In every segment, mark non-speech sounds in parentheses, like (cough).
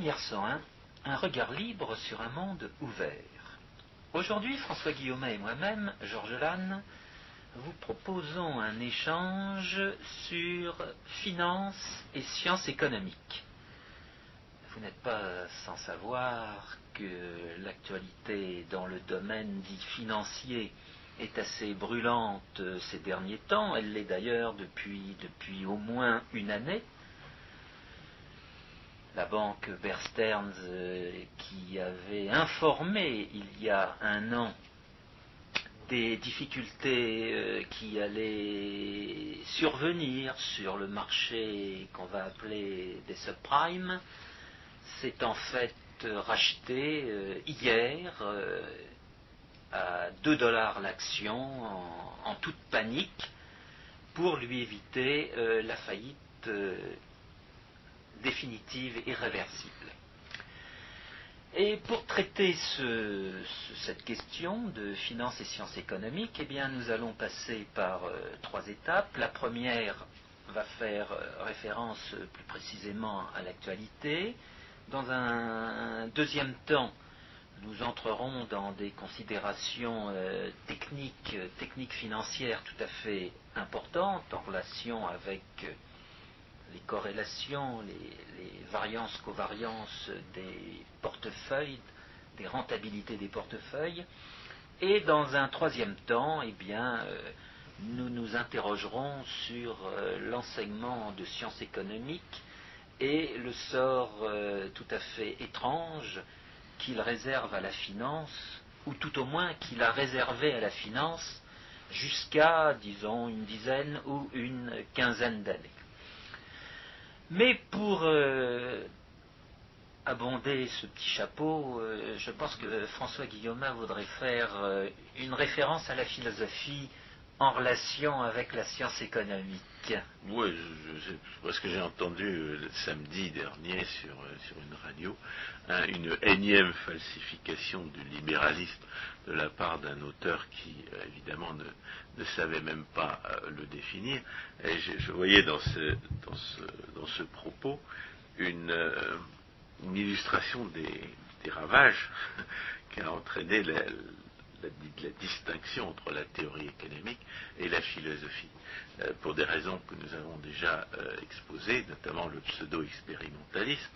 Lumière 101, un regard libre sur un monde ouvert. Aujourd'hui, François Guillaume et moi-même, Georges Lannes, vous proposons un échange sur finance et sciences économiques. Vous n'êtes pas sans savoir que l'actualité dans le domaine dit financier est assez brûlante ces derniers temps. Elle l'est d'ailleurs depuis au moins une année. La banque Bear Stearns, euh, qui avait informé il y a un an des difficultés euh, qui allaient survenir sur le marché qu'on va appeler des subprimes, s'est en fait racheté euh, hier à 2 dollars l'action en, toute panique pour lui éviter la faillite définitive et irréversible. Et pour traiter cette question de finances et sciences économiques, eh nous allons passer par euh, trois étapes. La première va faire référence plus précisément à l'actualité. Dans un deuxième temps, nous entrerons dans des considérations euh, techniques, techniques financières tout à fait importantes en relation avec euh, les corrélations, les, variances, covariances des portefeuilles, des rentabilités des portefeuilles. Et dans un troisième temps, eh euh, nous nous interrogerons sur l'enseignement de sciences économiques et le sort tout à fait étrange qu'il réserve à la finance, ou tout au moins qu'il a réservé à la finance jusqu'à, disons, une dizaine ou une quinzaine d'années. Mais pour euh, abonder ce petit chapeau, euh, je pense que François Guillaume voudrait faire euh, une référence à la philosophie en relation avec la science économique. Oui, je, ce que j'ai entendu euh, samedi dernier sur, euh, une radio, hein, une énième falsification du libéralisme de la part d'un auteur qui, euh, évidemment, ne, savait même pas le définir. Et je, voyais dans ce, propos une, une illustration des, des ravages (laughs) qu'a entraîné la, la, distinction entre la théorie économique et la philosophie, euh, pour des raisons que nous avons déjà euh, exposées, notamment le pseudo-expérimentalisme,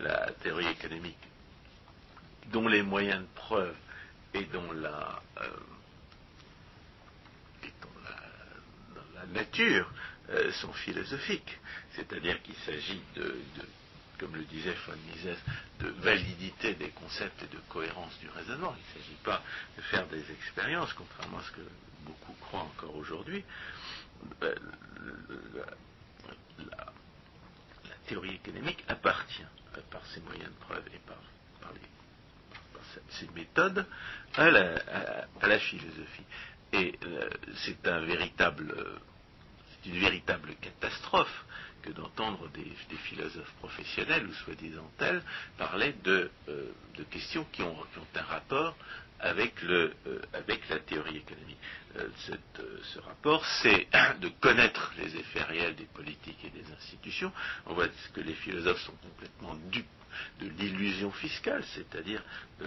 la théorie économique dont les moyens de preuve et dont la, euh, la, nature sont philosophiques, c'est-à-dire qu'il s'agit de comme le disait von Mises, de validité des concepts et de cohérence du raisonnement. Il ne s'agit pas de faire des expériences, contrairement à ce que beaucoup croient encore aujourd'hui. Euh, la, théorie économique appartient, euh, par ses moyens de preuve et par, ses méthodes, à la, philosophie. Et euh, c'est un une véritable catastrophe que d'entendre des, philosophes professionnels ou soi-disant tels parler de, euh, questions qui ont, un rapport avec, euh, la théorie économique. Euh, ce rapport, c'est (coughs) de connaître les effets réels des politiques et des institutions. On voit que les philosophes sont complètement dupes de l'illusion fiscale, c'est-à-dire de,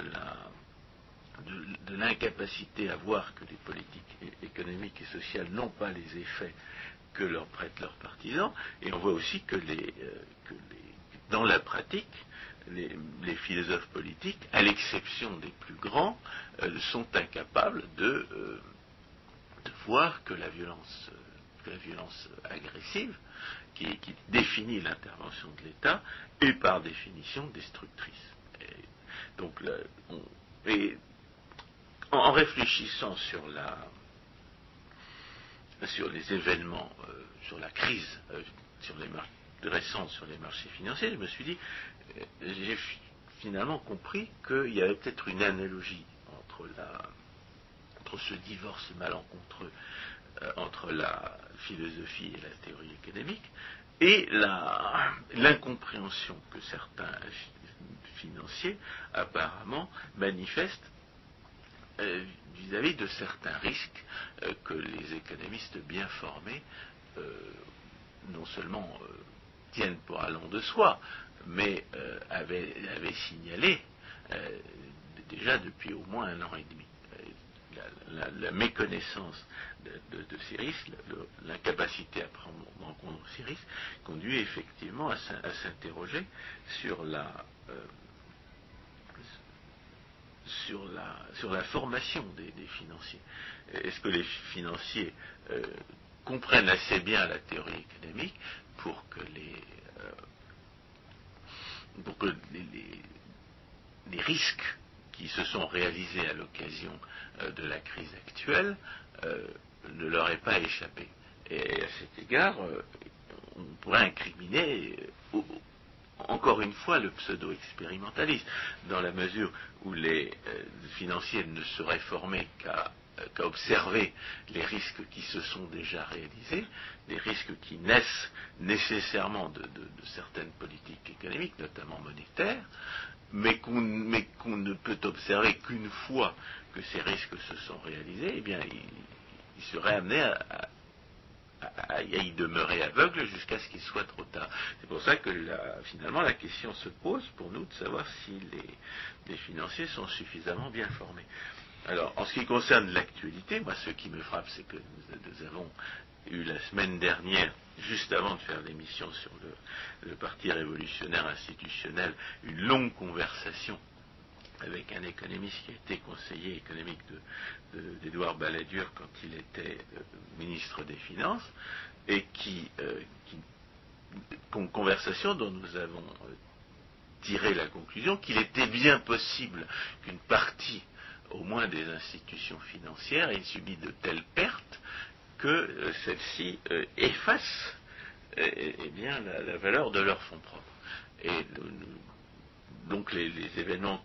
l'incapacité à voir que les politiques économiques et sociales n'ont pas les effets que leur prêtent leurs partisans, et on voit aussi que, euh, dans la pratique, les, philosophes politiques, à l'exception des plus grands, euh, sont incapables de, euh, de, voir que la violence, la violence agressive, qui, définit l'intervention de l'État, est par définition destructrice. donc, en réfléchissant sur la, sur les événements, euh, sur la crise euh, sur les récente sur les marchés financiers, je me suis dit, euh, j'ai finalement compris qu'il y avait peut-être une analogie entre, la, entre ce divorce malencontreux entre la philosophie et la théorie économique et l'incompréhension que certains financiers apparemment manifestent vis-à-vis de certains risques euh, que les économistes bien formés euh, non seulement euh, tiennent pour allant de soi, mais avait, signalé déjà depuis au moins un an et demi. La, méconnaissance de, ces risques, l'incapacité à prendre en compte ces risques, conduit effectivement à, s'interroger sur la, sur la, sur la formation des, financiers. Est-ce que les financiers euh, comprennent assez bien la théorie économique pour que les, euh, pour que les, les, risques qui se sont réalisés à l'occasion euh, de la crise actuelle ne leur aient pas échappé? Et à cet égard, on pourrait incriminer encore une fois le pseudo-expérimentalisme, dans la mesure où les euh, financiers ne seraient formés qu'à observer les risques qui se sont déjà réalisés, des risques qui naissent nécessairement de, certaines politiques économiques, notamment monétaires, mais qu'on ne peut observer qu'une fois que ces risques se sont réalisés, eh bien, ils seraient amenés à, à, y demeurer aveugle jusqu'à ce qu'il soit trop tard. C'est pour ça que finalement la question se pose pour nous de savoir si les, financiers sont suffisamment bien formés. Alors, en ce qui concerne l'actualité, moi, ce qui me frappe, c'est que nous, avons eu la semaine dernière, juste avant de faire l'émission sur le, Parti révolutionnaire institutionnel, une longue conversation avec un économiste qui a été conseiller économique d'Édouard Balladur quand il était euh, ministre des Finances, et qui, euh, conversation dont nous avons euh, tiré la conclusion qu'il était bien possible qu'une partie, au moins des institutions financières, ait subi de telles pertes que celles-ci effacent eh, eh bien, la, valeur de leurs fonds propres. Et donc les événements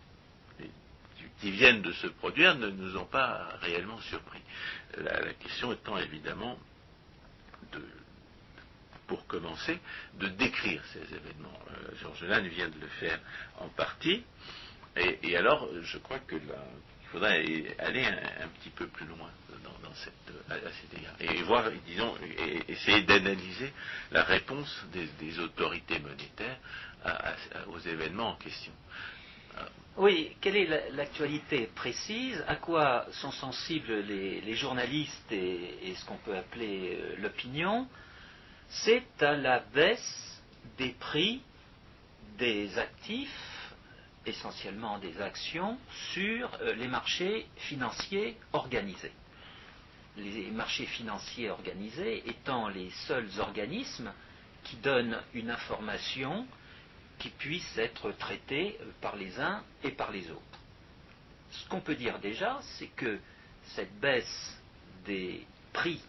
qui viennent de se produire ne nous ont pas réellement surpris. La, question étant évidemment, de, pour commencer, de décrire ces événements. Euh, Georges Lannes vient de le faire en partie, et, alors je crois qu'il faudrait aller un, petit peu plus loin dans, cette, à, cet égard, et voir, disons, et, essayer d'analyser la réponse des, autorités monétaires aux événements en question. Oui, quelle est l'actualité précise? À quoi sont sensibles les, journalistes et, ce qu'on peut appeler euh, l'opinion? C'est à la baisse des prix des actifs, essentiellement des actions, sur euh, les marchés financiers organisés. Les marchés financiers organisés étant les seuls organismes qui donnent une information qui puissent être traités euh, par les uns et par les autres. Ce qu'on peut dire déjà, c'est que cette baisse des prix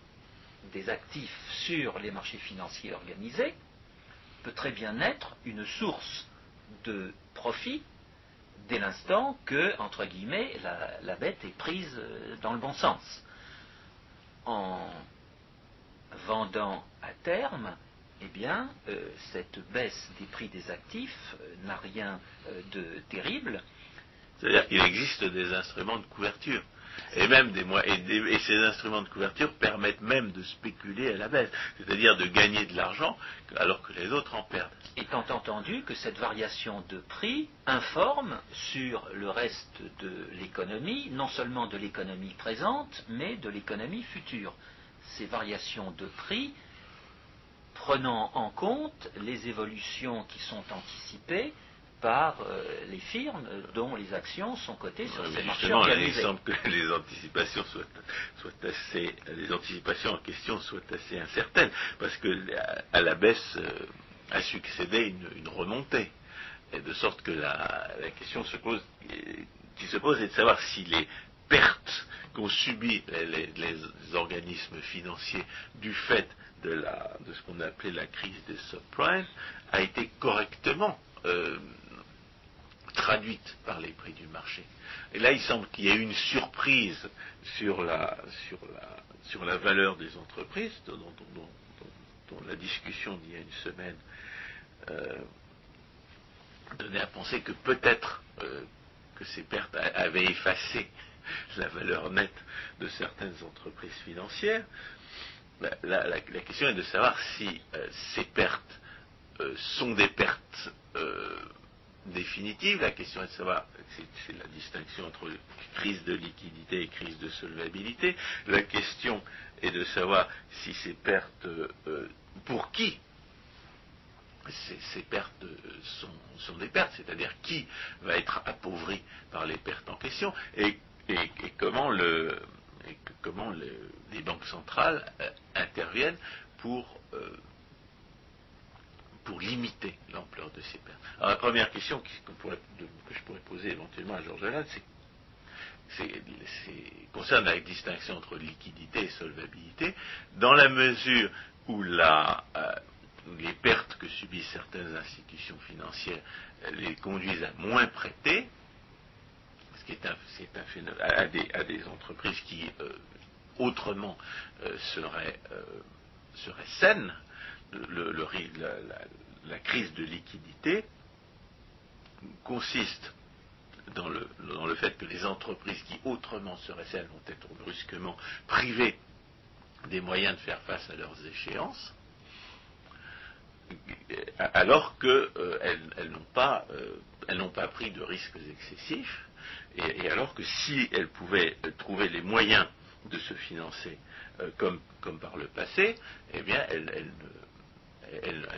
des actifs sur les marchés financiers organisés peut très bien être une source de profit dès l'instant que, entre guillemets, la, la, bête est prise euh, dans le bon sens. En vendant à terme, eh bien, euh, cette baisse des prix des actifs euh, n'a rien euh, de terrible. C'est-à-dire qu'il existe des instruments de couverture. Et même des, et, ces instruments de couverture permettent même de spéculer à la baisse, c'est-à-dire de gagner de l'argent alors que les autres en perdent. Étant entendu que cette variation de prix informe sur le reste de l'économie, non seulement de l'économie présente, mais de l'économie future. Ces variations de prix prenant en compte les évolutions qui sont anticipées par euh, les firmes dont les actions sont cotées sur ces marchés Il semble que les anticipations soient, assez, les anticipations en question soient assez incertaines, parce que à la baisse euh, a succédé une, remontée, et de sorte que la, question se pose, qui se pose est de savoir si les pertes qu'ont subies les organismes financiers du fait de, ce qu'on a appelé la crise des subprimes a été correctement euh, traduite par les prix du marché. Et là, il semble qu'il y ait une surprise sur la, sur la, sur la valeur des entreprises, dont, la discussion d'il y a une semaine euh, donnait à penser que peut-être euh, que ces pertes avaient effacé (laughs) la valeur nette de certaines entreprises financières. La, question est de savoir si euh, ces pertes euh, sont des pertes euh, définitive. La question est de savoir, c'est la distinction entre crise de liquidité et crise de solvabilité. La question est de savoir si ces pertes, pour qui ces, pertes sont, des pertes, c'est-à-dire qui va être appauvri par les pertes en question et, comment, les banques centrales euh, interviennent pour pour limiter l'ampleur de ces pertes. Alors la première question que, je pourrais poser éventuellement à Georges Alain, c'est concerne la distinction entre liquidité et solvabilité, dans la mesure où la, euh, les pertes que subissent certaines institutions financières les conduisent à moins prêter, ce qui est un, phénomène, à, des, entreprises qui euh, autrement euh, seraient, seraient saines, la, crise de liquidité consiste dans le, fait que les entreprises qui autrement seraient celles vont être brusquement privées des moyens de faire face à leurs échéances, alors qu'elles euh, elles, n'ont euh, pas, pris de risques excessifs, et, alors que si elles pouvaient trouver les moyens de se financer euh, comme, par le passé, eh bien elles,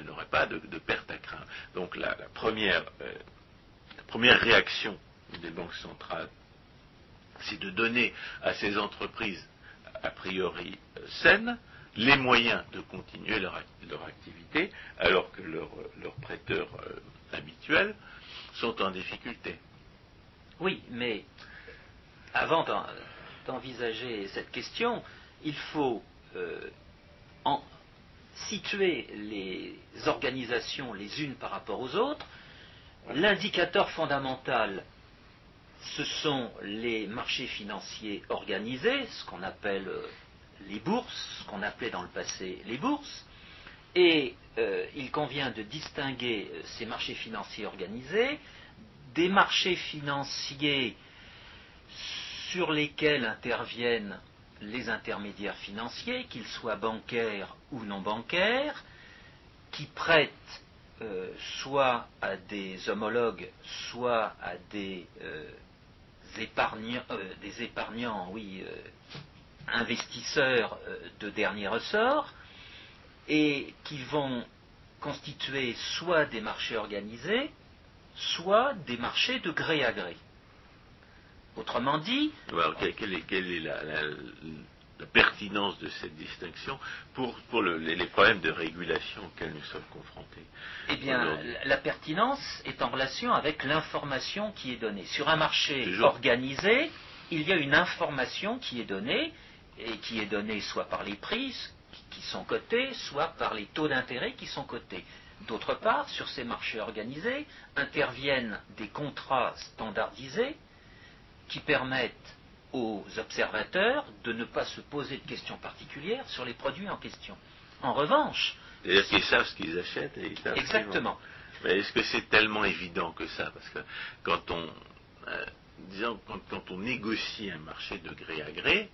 n'aurait pas de, perte à craindre. Donc la, première, euh, réaction des banques centrales, c'est de donner à ces entreprises a priori euh, saines les moyens de continuer leur, activité alors que leurs prêteurs euh, habituels sont en difficulté. Oui, mais avant d'envisager cette question, il faut en, situer les organisations les unes par rapport aux autres. L'indicateur fondamental, ce sont les marchés financiers organisés, ce qu'on appelle euh, les bourses, ce qu'on appelait dans le passé les bourses, et euh, il convient de distinguer euh, ces marchés financiers organisés des marchés financiers sur lesquels interviennent les intermédiaires financiers, qu'ils soient bancaires ou non bancaires, qui prêtent euh, soit à des homologues, soit à des, euh, épargnants, euh, des épargnants, oui, investisseurs de dernier ressort, et qui vont constituer soit des marchés organisés, soit des marchés de gré à gré. Autrement dit. quelle, est, la, pertinence de cette distinction pour, les, problèmes de régulation auxquels nous sommes confrontés Eh bien, la pertinence est en relation avec l'information qui est donnée. Sur un marché organisé, il y a une information qui est donnée, et qui est donnée soit par les prix qui sont cotés, soit par les taux d'intérêt qui sont cotés. D'autre part, sur ces marchés organisés interviennent des contrats standardisés qui permettent aux observateurs de ne pas se poser de questions particulières sur les produits en question. En revanche. C'est-à-dire qu'ils savent ce qu'ils achètent et ils Exactement. Mais est-ce que c'est tellement évident que ça Parce que quand on, euh, disons, quand, on négocie un marché de gré à gré,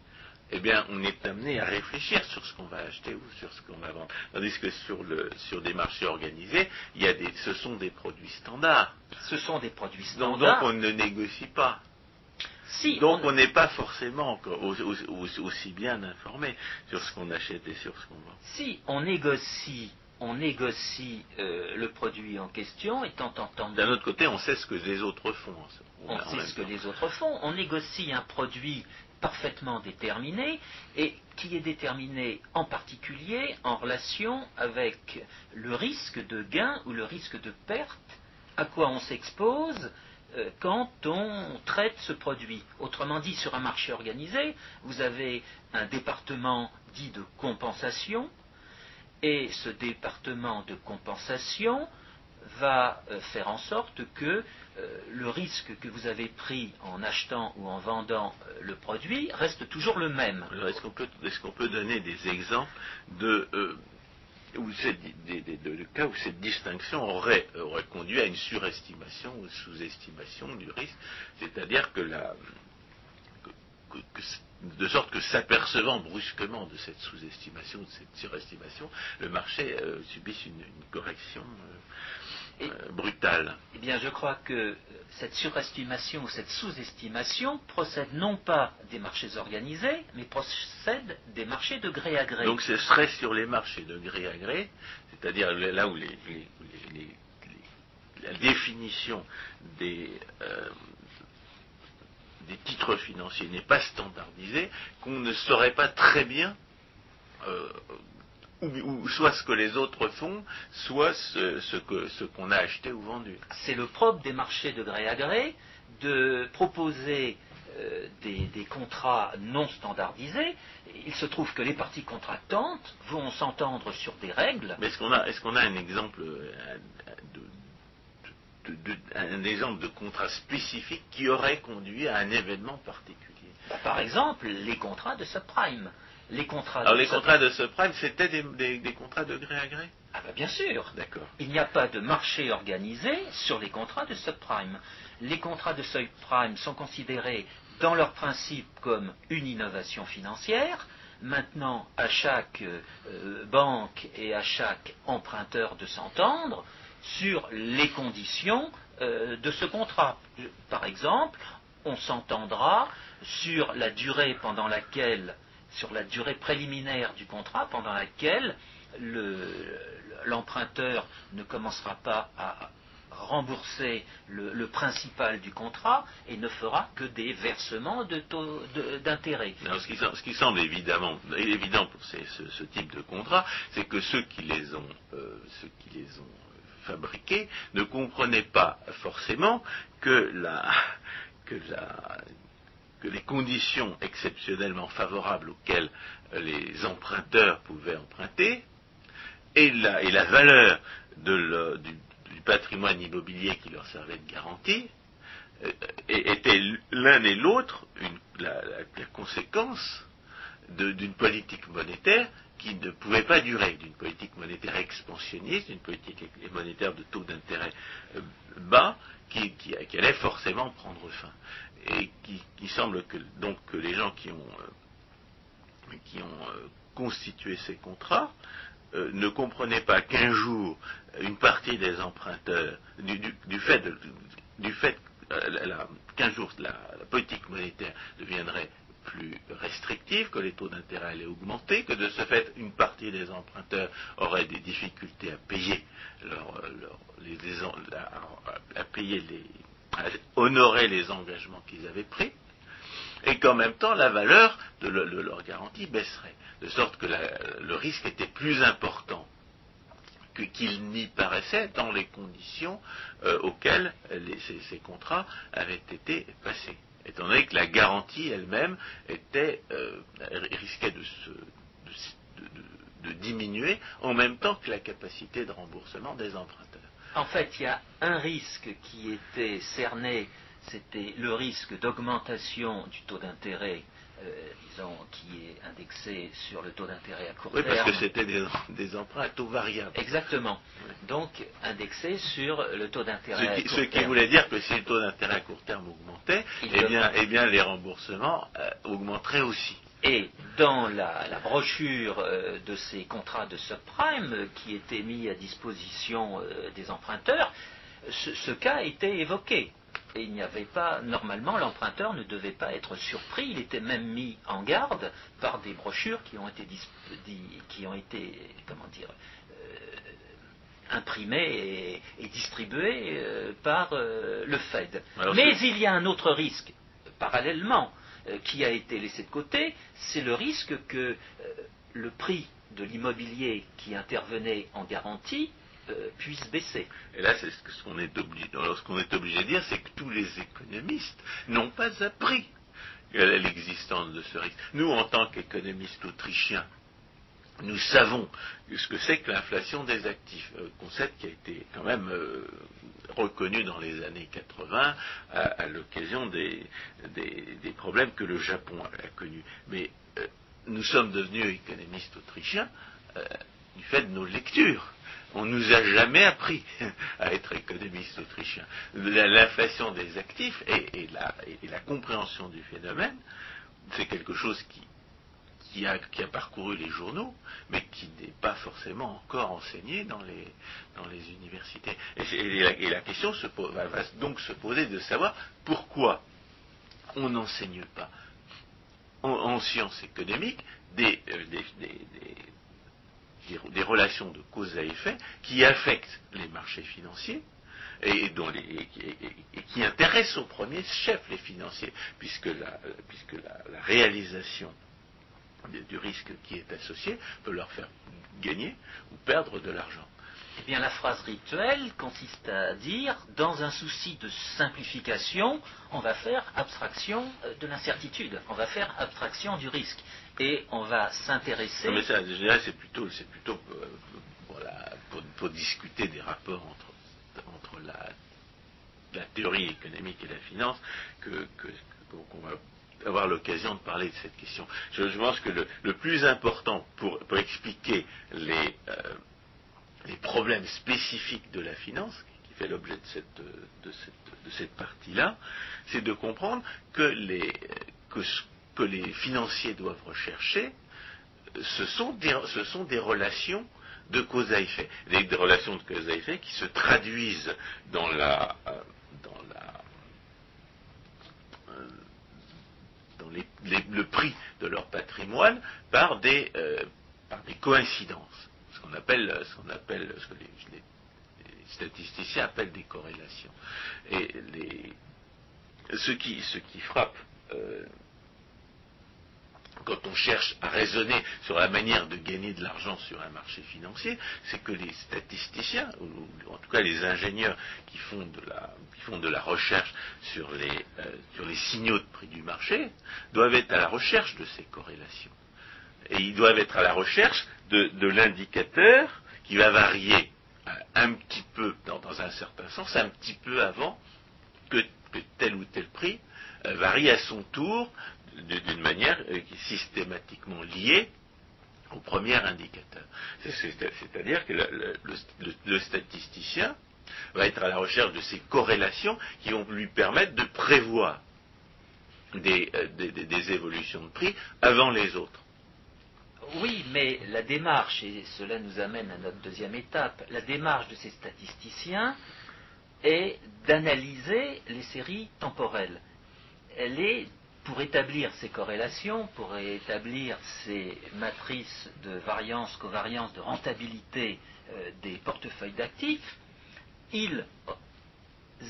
eh bien, on est amené à réfléchir sur ce qu'on va acheter ou sur ce qu'on va vendre. Tandis que sur, le, sur des marchés organisés, il y a des, ce sont des produits standards. Ce sont des produits standards. donc on ne négocie pas. Donc on n'est pas forcément aussi bien informé sur ce qu'on achète et sur ce qu'on vend. Si on négocie, on négocie euh, le produit en question, étant entendu. D'un autre côté, on sait ce que les autres font. On sait ce que les autres font. On négocie un produit parfaitement déterminé et qui est déterminé en particulier en relation avec le risque de gain ou le risque de perte à quoi on s'expose euh, quand on traite ce produit. Autrement dit, sur un marché organisé, vous avez un département dit de compensation, et ce département de compensation va euh, faire en sorte que euh, le risque que vous avez pris en achetant ou en vendant le produit reste toujours le même. Est-ce qu'on peut, donner des exemples de où le cas où cette distinction aurait, conduit à une surestimation ou sous-estimation du risque, c'est-à-dire que, la, de sorte que s'apercevant brusquement de cette sous-estimation, de cette surestimation, le marché euh, subisse une, correction brutale Eh bien, je crois que cette surestimation ou cette sous-estimation procède non pas des marchés organisés, mais procède des marchés de gré à gré. Donc ce serait sur les marchés de gré à gré, c'est-à-dire là où la définition des, euh, des titres financiers n'est pas standardisée, qu'on ne saurait pas très bien euh, ou, soit ce que les autres font, soit ce, qu'on a acheté ou vendu. C'est le propre des marchés de gré à gré de proposer euh, des, contrats non standardisés. Il se trouve que les parties contractantes vont s'entendre sur des règles. Mais est-ce qu'on a, est a, un exemple euh, de, un exemple de contrat spécifique qui aurait conduit à un événement particulier bah, Par exemple, les contrats de subprime les contrats Alors les contrats de subprime, c'était des, contrats de gré à gré? Ah ben bien sûr. D'accord. Il n'y a pas de marché organisé sur les contrats de subprime. Les contrats de subprime sont considérés dans leur principe comme une innovation financière. Maintenant, à chaque euh, banque et à chaque emprunteur de s'entendre sur les conditions euh, de ce contrat. Par exemple, on s'entendra sur la durée préliminaire du contrat pendant laquelle l'emprunteur ne commencera pas à rembourser le, principal du contrat et ne fera que des versements d'intérêt. ce, qui, semble évidemment, évident pour ce, type de contrat, c'est que ceux qui les ont, euh, ceux qui les ont fabriqués ne comprenaient pas forcément que les conditions exceptionnellement favorables auxquelles les emprunteurs pouvaient emprunter et la, valeur du, patrimoine immobilier qui leur servait de garantie euh, étaient l'un et l'autre la, conséquence d'une politique monétaire qui ne pouvait pas durer, d'une politique monétaire expansionniste, d'une politique monétaire de taux d'intérêt euh, bas, qui, allait forcément prendre fin. Et qui, semble que donc que les gens qui ont, euh, euh, constitué ces contrats ne comprenaient pas qu'un jour une partie des emprunteurs, du, fait, du fait qu'un jour la, politique monétaire deviendrait plus restrictive, que les taux d'intérêt allaient augmenter, que de ce fait une partie des emprunteurs aurait des difficultés à payer à honorer les engagements qu'ils avaient pris, et qu'en même temps la valeur de, leur garantie baisserait, de sorte que le risque était plus important qu'il n'y paraissait dans les conditions euh, auxquelles ces, contrats avaient été passés, étant donné que la garantie elle-même euh, risquait de diminuer en même temps que la capacité de remboursement des emprunteurs. En fait, il y a un risque qui était cerné, c'était le risque d'augmentation du taux d'intérêt, euh, disons, qui est indexé sur le taux d'intérêt à court terme. Oui, parce que c'était des, emprunts à taux variable. Exactement. Donc, indexé sur le taux d'intérêt à court terme. Ce qui voulait dire que si le taux d'intérêt à court terme augmentait, eh bien, eh bien, les remboursements euh, augmenteraient aussi. Et dans la, brochure euh, de ces contrats de subprime qui étaient mis à disposition des emprunteurs, ce, cas était évoqué. Et il n'y avait pas, normalement, l'emprunteur ne devait pas être surpris, il était même mis en garde par des brochures qui ont été, qui ont été comment dire, imprimées et, distribuées par le Fed. Mais il y a un autre risque, parallèlement, euh, qui a été laissé de côté, c'est le risque que euh, le prix de l'immobilier qui intervenait en garantie euh, puisse baisser. Et là, c'est ce qu'on est obligé, de dire, c'est que tous les économistes n'ont pas appris l'existence de ce risque. Nous, en tant qu'économistes autrichiens, nous savons ce que c'est que l'inflation des actifs, concept qui a été quand même euh, reconnu dans les années 80 à, l'occasion des, problèmes que le Japon a, connus. Mais euh, nous sommes devenus économistes autrichiens du fait de nos lectures. On ne nous a jamais appris (laughs) à être économistes autrichiens. L'inflation des actifs et, la, compréhension du phénomène, c'est quelque chose qui a, parcouru les journaux, mais qui n'est pas forcément encore enseigné dans les, universités. Et, la, question se va, donc se poser de savoir pourquoi on n'enseigne pas en, sciences économiques des, euh, relations de cause à effet qui affectent les marchés financiers et, dont qui intéressent au premier chef les financiers, puisque la, puisque la réalisation du risque qui est associé peut leur faire gagner ou perdre de l'argent. Eh bien, la phrase rituelle consiste à dire, dans un souci de simplification, on va faire abstraction euh, de l'incertitude, on va faire abstraction du risque, et on va s'intéresser. Mais ça, je c'est plutôt, c'est plutôt euh, pour, discuter des rapports entre, entre la, théorie économique et la finance que, qu'on va avoir l'occasion de parler de cette question. Je, pense que le, plus important pour, expliquer les, euh, les, problèmes spécifiques de la finance, qui fait l'objet de cette, de cette, de cette partie-là, c'est de comprendre que, les, que ce que les financiers doivent rechercher, ce sont des, ce sont des relations de cause à effet, des, relations de cause à effet qui se traduisent dans la, euh, le prix de leur patrimoine par des, euh, des coïncidences, ce qu'on appelle, ce appelle, ce que les, statisticiens appellent des corrélations. Et les, ce, qui, ce qui frappe euh, quand on cherche à raisonner sur la manière de gagner de l'argent sur un marché financier, c'est que les statisticiens, ou en tout cas les ingénieurs qui font de la, recherche sur les, euh, sur les signaux de prix du marché, doivent être à la recherche de ces corrélations. Et ils doivent être à la recherche de, l'indicateur qui va varier un petit peu, dans, un certain sens, un petit peu avant que, tel ou tel prix euh, varie à son tour d'une manière euh, systématiquement liée au premier indicateur. C'est-à-dire que le, statisticien va être à la recherche de ces corrélations qui vont lui permettre de prévoir des, euh, évolutions de prix avant les autres. Oui, mais la démarche, et cela nous amène à notre deuxième étape, la démarche de ces statisticiens est d'analyser les séries temporelles. Elle est pour établir ces corrélations, pour établir ces matrices de variance, covariance, de rentabilité euh, des portefeuilles d'actifs, ils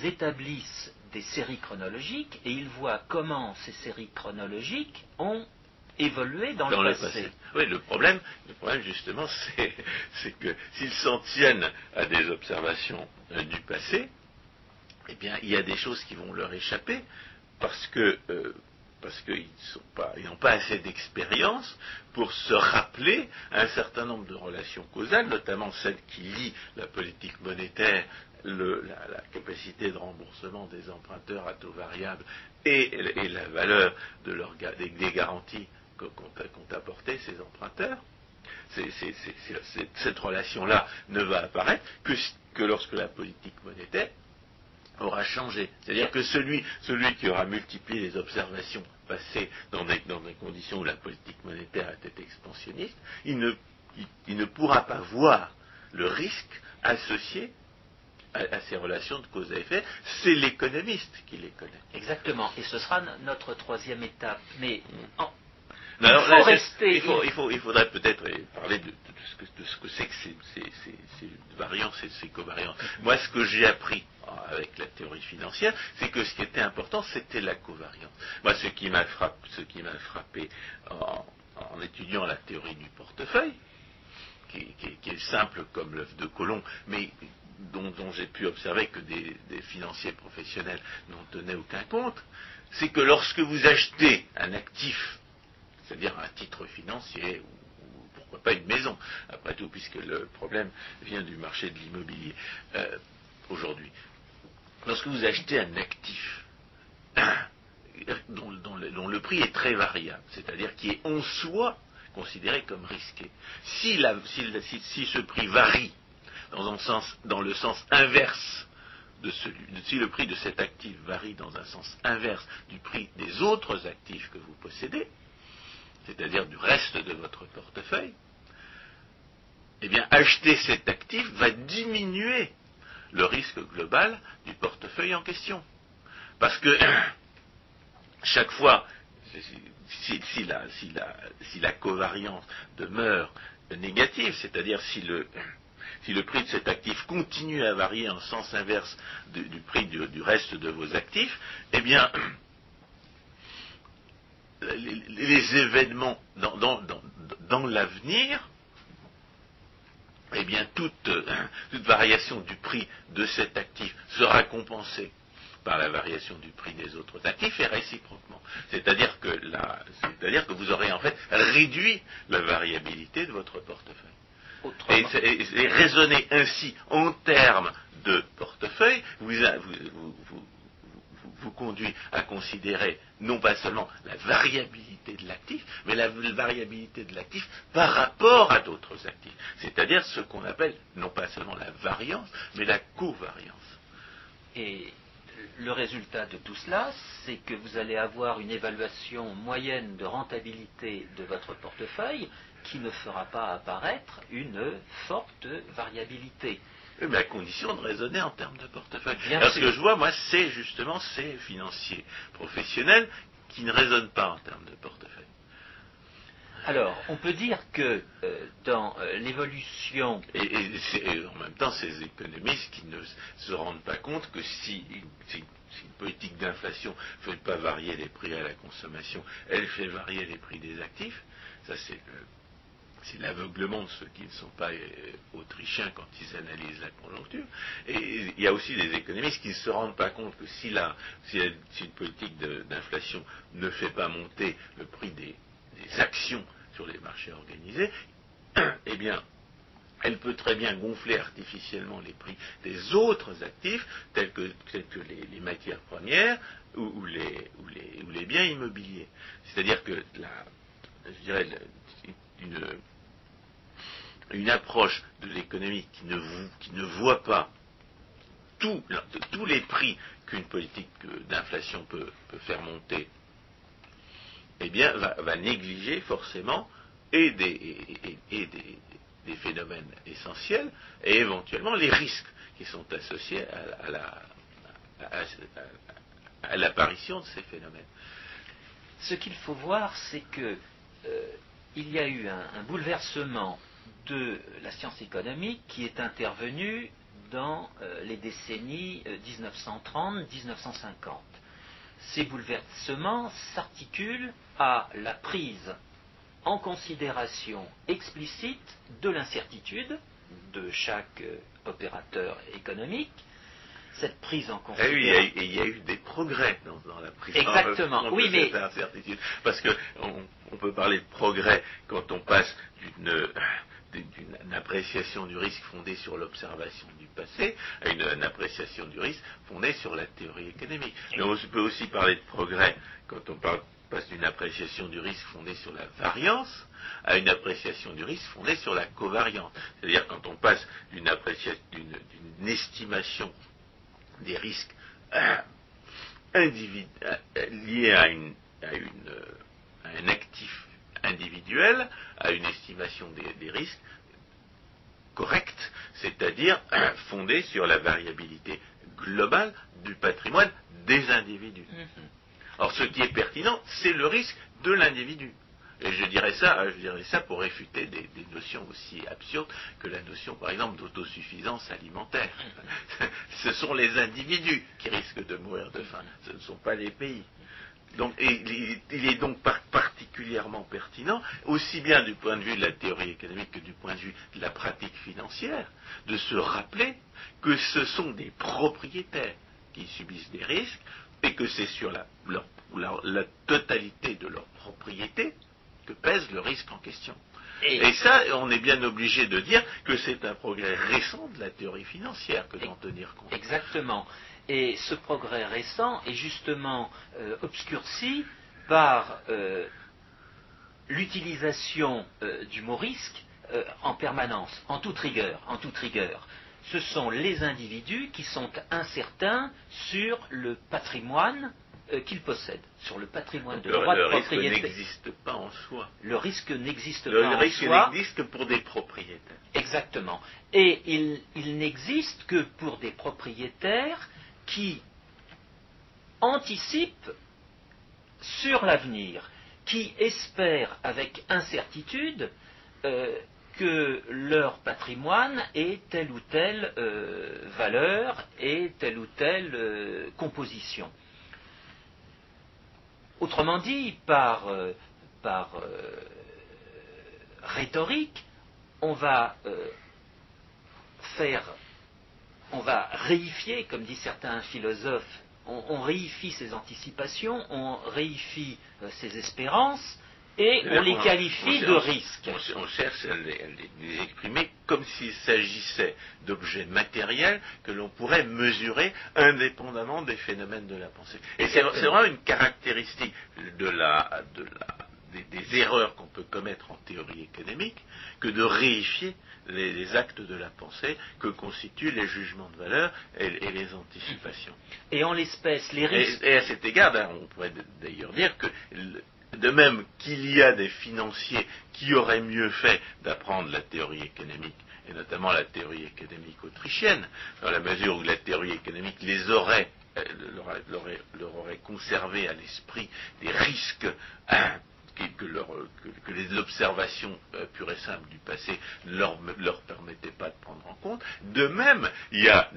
établissent des séries chronologiques et ils voient comment ces séries chronologiques ont évolué dans, le, passé. Oui, le problème, le problème justement, (laughs) c'est que s'ils s'en tiennent à des observations euh, du passé, eh bien, il y a des choses qui vont leur échapper parce que euh, parce qu'ils n'ont pas assez d'expérience pour se rappeler un certain nombre de relations causales, notamment celles qui lient la politique monétaire, la, capacité de remboursement des emprunteurs à taux variable et, la valeur de leur, des, garanties qu'ont apporté ces emprunteurs. cette relation-là ne va apparaître que lorsque la politique monétaire aura changé. C'est-à-dire que celui, qui aura multiplié les observations passées dans des, conditions où la politique monétaire était expansionniste, il ne, il, ne pourra pas voir le risque associé à, ces relations de cause à effet, c'est l'économiste qui les connaît. Exactement, et ce sera notre troisième étape. Il, faut rester... il, faut, il, faudrait peut-être parler de, ce que c'est que ces, ces, variances et ces covariances. Moi, ce que j'ai appris avec la théorie financière, c'est que ce qui était important, c'était la covariance. Moi, ce qui m'a frappé, ce qui m'a frappé en, étudiant la théorie du portefeuille, qui, est simple comme l'œuf de Colomb, mais dont, j'ai pu observer que des, financiers professionnels n'en tenaient aucun compte, c'est que lorsque vous achetez un actif, c'est-à-dire un titre financier ou, pourquoi pas une maison, après tout, puisque le problème vient du marché de l'immobilier euh, aujourd'hui lorsque vous achetez un actif (clears throat) dont, le, prix est très variable, c'est-à-dire qui est en soi considéré comme risqué, si, ce prix varie dans, le sens inverse de celui, si le prix de cet actif varie dans un sens inverse du prix des autres actifs que vous possédez, c'est-à-dire du reste de votre portefeuille, eh bien, acheter cet actif va diminuer le risque global du portefeuille en question. Parce que (clears throat) chaque fois, si, la, covariance demeure négative, c'est-à-dire (clears throat) si le, prix de cet actif continue à varier en sens inverse du, prix du, reste de vos actifs, eh bien, (clears throat) les, événements dans l'avenir eh bien toute, variation du prix de cet actif sera compensée par la variation du prix des autres actifs et réciproquement. C'est-à-dire que, c'est-à-dire que vous aurez en fait réduit la variabilité de votre portefeuille. Et, raisonner ainsi en termes de portefeuille vous, vous, vous conduit à considérer non pas seulement la variabilité de l'actif, mais la variabilité de l'actif par rapport à d'autres actifs. C'est-à-dire ce qu'on appelle non pas seulement la variance, mais la covariance. Et le résultat de tout cela, c'est que vous allez avoir une évaluation moyenne de rentabilité de votre portefeuille qui ne fera pas apparaître une forte variabilité mais à condition de raisonner en termes de portefeuille. Parce que je vois, moi, c'est justement ces financiers professionnels qui ne raisonnent pas en termes de portefeuille. Alors, on peut dire que euh, dans euh, l'évolution... Et, en même temps, ces économistes qui ne se rendent pas compte que si, si une politique d'inflation ne fait pas varier les prix à la consommation, elle fait varier les prix des actifs, ça c'est c'est l'aveuglement de ceux qui ne sont pas euh, autrichiens quand ils analysent la conjoncture. Et il y a aussi des économistes qui ne se rendent pas compte que si, une politique d'inflation ne fait pas monter le prix des, actions sur les marchés organisés, eh bien, elle peut très bien gonfler artificiellement les prix des autres actifs, tels que, les, matières premières ou, les, ou, les, biens immobiliers. C'est-à-dire que la, je dirais, une, une approche de l'économie qui ne, voit pas tous les prix qu'une politique d'inflation peut, faire monter, eh bien, va, négliger forcément et, des, des, phénomènes essentiels et éventuellement les risques qui sont associés à, l'apparition de ces phénomènes. Ce qu'il faut voir, c'est que euh, il y a eu un bouleversement de la science économique qui est intervenue dans euh, les décennies 1930-1950. Euh, Ces bouleversements s'articulent à la prise en considération explicite de l'incertitude de chaque euh, opérateur économique. Cette prise en considération. oui, il y, a eu des progrès dans, la prise Exactement. en oui, mais... incertitude. Parce qu'on on peut parler de progrès quand on passe d'une d'une appréciation du risque fondée sur l'observation du passé à une, appréciation du risque fondée sur la théorie économique. Mais on peut aussi parler de progrès quand on passe d'une appréciation du risque fondée sur la variance à une appréciation du risque fondée sur la covariance. C'est-à-dire quand on passe d'une estimation des risques euh, euh, liés à, un actif individuelle à une estimation des, risques correcte, c'est-à-dire fondée sur la variabilité globale du patrimoine des individus. Mhm. Or, ce qui est pertinent, c'est le risque de l'individu. Et je dirais ça, je dirais ça pour réfuter des, notions aussi absurdes que la notion, par exemple, d'autosuffisance alimentaire. (laughs) ce sont les individus qui risquent de mourir de faim, ce ne sont pas les pays. Donc, il, est donc particulièrement pertinent, aussi bien du point de vue de la théorie économique que du point de vue de la pratique financière, de se rappeler que ce sont des propriétaires qui subissent des risques et que c'est sur la, totalité de leur propriété que pèse le risque en question. Et, ça, on est bien obligé de dire que c'est un progrès récent de la théorie financière que d'en tenir compte. Exactement. Et ce progrès récent est justement euh, obscurci par euh, l'utilisation euh, du mot risque en permanence, en toute rigueur, en toute rigueur. Ce sont les individus qui sont incertains sur le patrimoine euh, qu'il possède, sur le patrimoine de Le, droit de le risque propriété. n'existe pas en soi. Le risque n'existe Le pas en risque soi. n'existe que pour des propriétaires. Exactement. Et il, il n'existe que pour des propriétaires qui anticipent sur l'avenir, qui espèrent avec incertitude euh, que leur patrimoine ait telle ou telle euh, valeur et telle ou telle euh, composition. Autrement dit, par, euh, euh, rhétorique, on va euh, faire, on va réifier, comme disent certains philosophes, on, réifie ses anticipations, on réifie ses espérances, et on les qualifie de risques. On, cherche à les, exprimer comme s'il s'agissait d'objets matériels que l'on pourrait mesurer indépendamment des phénomènes de la pensée. Et c'est vraiment une caractéristique de la, de la- des, des erreurs qu'on peut commettre en théorie économique que de réifier les, les actes de la pensée que constituent les jugements de valeur et, et les anticipations. Et en l'espèce, les risques. Et, et à cet égard, ben, on pourrait d'ailleurs dire que, de même qu'il y a des financiers qui auraient mieux fait d'apprendre la théorie économique, et notamment la théorie économique autrichienne, dans la mesure où la théorie économique euh, leur, aurait conservé à l'esprit des risques hein, que, que- que les observations euh, pures et simples du passé ne leur, leur permettaient pas de prendre en compte. De même, il y a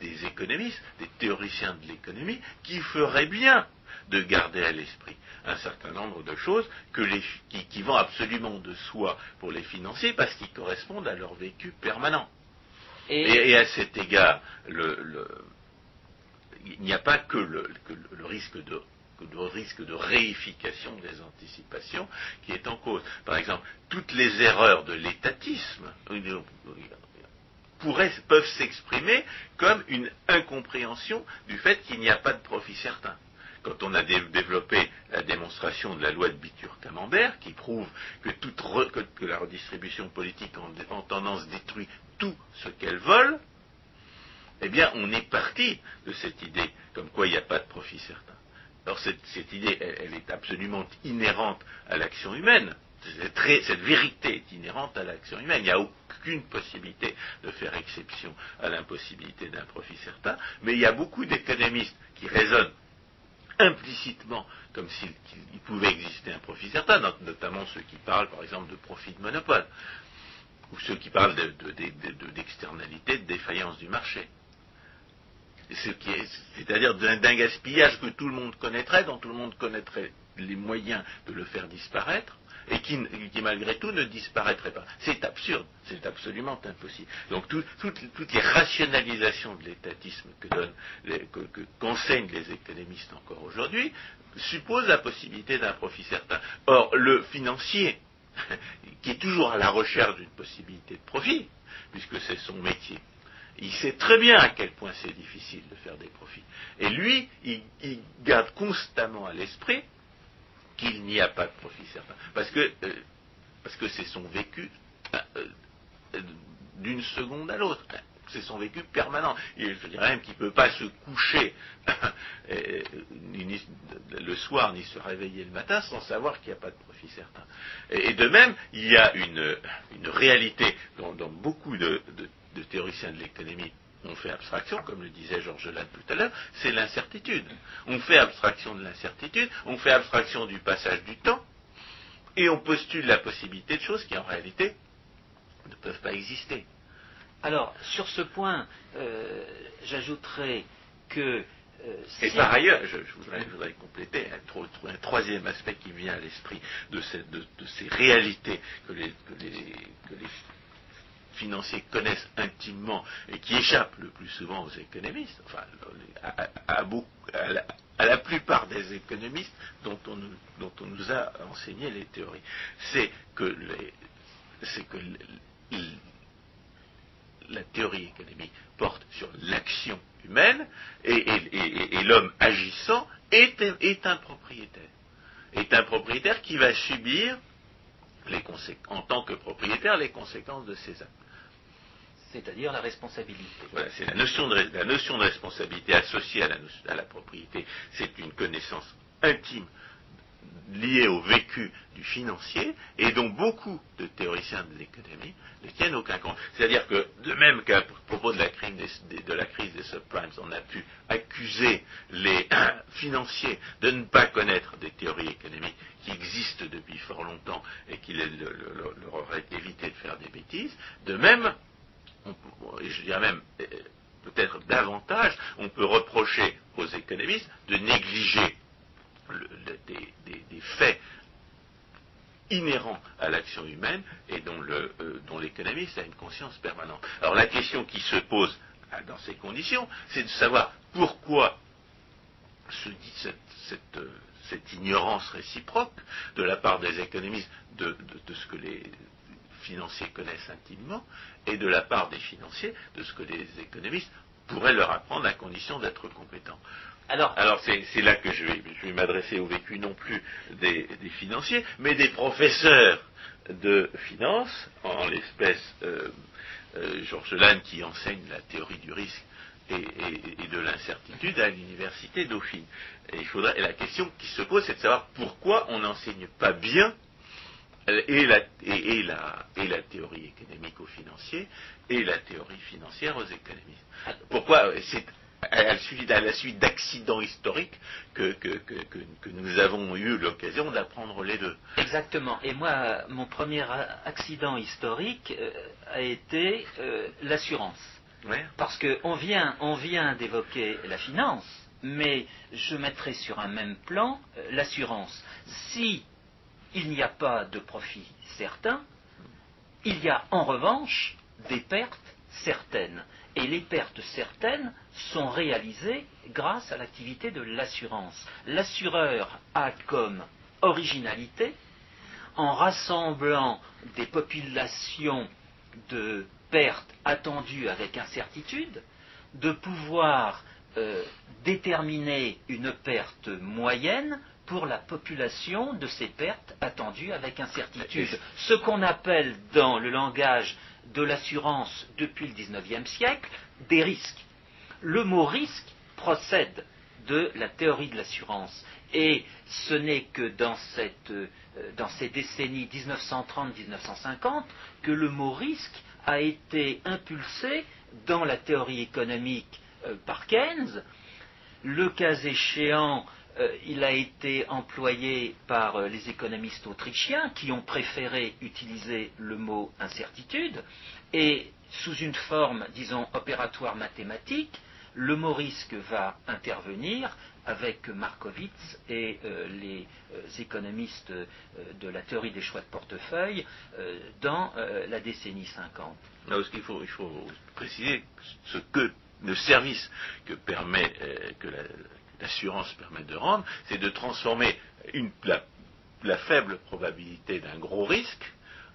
des économistes, des théoriciens de l'économie, qui feraient bien de garder à l'esprit un certain nombre de choses que les, qui, qui vont absolument de soi pour les financiers parce qu'ils correspondent à leur vécu permanent. Et, Et, et à cet égard, le- le- il n'y a pas que le, que le- le risque de risque réification des anticipations qui est en cause. Par exemple, toutes les erreurs de l'étatisme euh, pourraient, peuvent s'exprimer comme une incompréhension du fait qu'il n'y a pas de profit certain. Quand on a dé- développé la démonstration de la loi de Bitur-Camembert, qui prouve que, toute que- la redistribution politique en, en tendance détruit tout ce qu'elle vole, eh bien, on est parti de cette idée comme quoi il n'y a pas de profit certain. Alors, cette, idée, elle, est absolument inhérente à l'action humaine. Cette vérité est inhérente à l'action humaine. Il n'y a aucune possibilité de faire exception à l'impossibilité d'un profit certain. Mais il y a beaucoup d'économistes qui raisonnent implicitement comme s'il pouvait exister un profit certain, not- notamment ceux qui parlent, par exemple, de profit de monopole, ou ceux qui parlent de- de- de- de- d'externalité, de défaillance du marché. C'est-à-dire d'un gaspillage que tout le monde connaîtrait, dont tout le monde connaîtrait les moyens de le faire disparaître, et qui, malgré tout ne disparaîtrait pas. C'est absurde, c'est absolument impossible. Donc tout- toutes, les rationalisations de l'étatisme que les- que- que- qu'enseignent les économistes encore aujourd'hui supposent la possibilité d'un profit certain. Or, le financier, qui est toujours à la recherche d'une possibilité de profit, puisque c'est son métier, il sait très bien à quel point c'est difficile de faire des profits. Et lui, il garde constamment à l'esprit qu'il n'y a pas de profit certain. Parce que euh, parce que c'est son vécu euh, euh, d'une seconde à l'autre. C'est son vécu permanent. Et je dirais même qu'il ne peut pas se coucher (laughs) le soir ni se réveiller le matin sans savoir qu'il n'y a pas de profit certain. Et, de même, il y a une, réalité dont beaucoup de théoriciens de l'économie ont fait abstraction, comme le disait Georges Lannes tout à l'heure, c'est l'incertitude. On fait abstraction de l'incertitude, on fait abstraction du passage du temps, et on postule la possibilité de choses qui en réalité ne peuvent pas exister. alors, sur ce point, euh, j'ajouterai que euh, Et par ailleurs, je, je voudrais, je voudrais compléter un, tro- tro- un troisième aspect qui me vient à l'esprit de, cette- de- de ces réalités que les, que les- que les financiers connaissent intimement et qui échappent le plus souvent aux économistes, enfin à, la, plupart des économistes dont on, nous, a enseigné les théories, c'est que, que la théorie économique porte sur l'action humaine et, l'homme agissant est, un- propriétaire. Est un propriétaire qui va subir en tant que propriétaire les conséquences de ses actes. C'est-à-dire la responsabilité. Voilà, c'est la notion de, la notion de responsabilité associée à la, propriété. C'est une connaissance intime liée au vécu du financier et dont beaucoup de théoriciens de l'économie ne tiennent aucun compte. C'est-à-dire que, de même qu'à propos de la, crise des, de la crise des subprimes, on a pu accuser les (clears throat) financiers de ne pas connaître des théories économiques qui existent depuis fort longtemps et qui leur auraient évité de faire des bêtises, de même, et je dirais même euh, peut-être davantage, on peut reprocher aux économistes de négliger des, faits inhérents à l'action humaine et dont, euh, dont l'économiste a une conscience permanente. Alors la question qui se pose ah, dans ces conditions, c'est de savoir pourquoi se dit cette, euh, ignorance réciproque de la part des économistes de, ce que les financiers connaissent intimement et de la part des financiers de ce que les économistes pourraient leur apprendre à condition d'être compétents. Alors, c'est là que je vais, m'adresser au vécu non plus des, financiers, mais des professeurs de finance, en l'espèce euh, euh, Georges Lannes qui enseigne la théorie du risque et, de l'incertitude à l'université Dauphine. Et, il faudrait, la question qui se pose, c'est de savoir pourquoi on n'enseigne pas bien et la, et, la, et la, théorie économique aux financiers et la théorie financière aux économistes. Pourquoi c'est à la suite, d'accidents historiques que, nous avons eu l'occasion d'apprendre les deux. Exactement. Et moi, mon premier accident historique euh, a été euh, l'assurance. Parce qu'on vient, on vient d'évoquer la finance, mais je mettrai sur un même plan euh, l'assurance. Si il n'y a pas de profit certain, il y a en revanche des pertes certaines. Et les pertes certaines sont réalisées grâce à l'activité de l'assurance. L'assureur a comme originalité, en rassemblant des populations de pertes attendues avec incertitude, de pouvoir euh, déterminer une perte moyenne pour la population de ces pertes attendues avec incertitude. Ce qu'on appelle dans le langage de l'assurance depuis le XIXe siècle des risques. Le mot risque procède de la théorie de l'assurance. Et ce n'est que dans, cette, euh, dans ces décennies 1930-1950 que le mot risque a été impulsé dans la théorie économique euh, par Keynes. Le cas échéant, il a été employé par euh, les économistes autrichiens qui ont préféré utiliser le mot incertitude et sous une forme, disons, opératoire mathématique, le mot risque va intervenir avec Markowitz et euh, les économistes de la théorie des choix de portefeuille dans la décennie 50. il, faut, il faut préciser ce que le service que permet que la, l'assurance permet de rendre, c'est de transformer la, faible probabilité d'un gros risque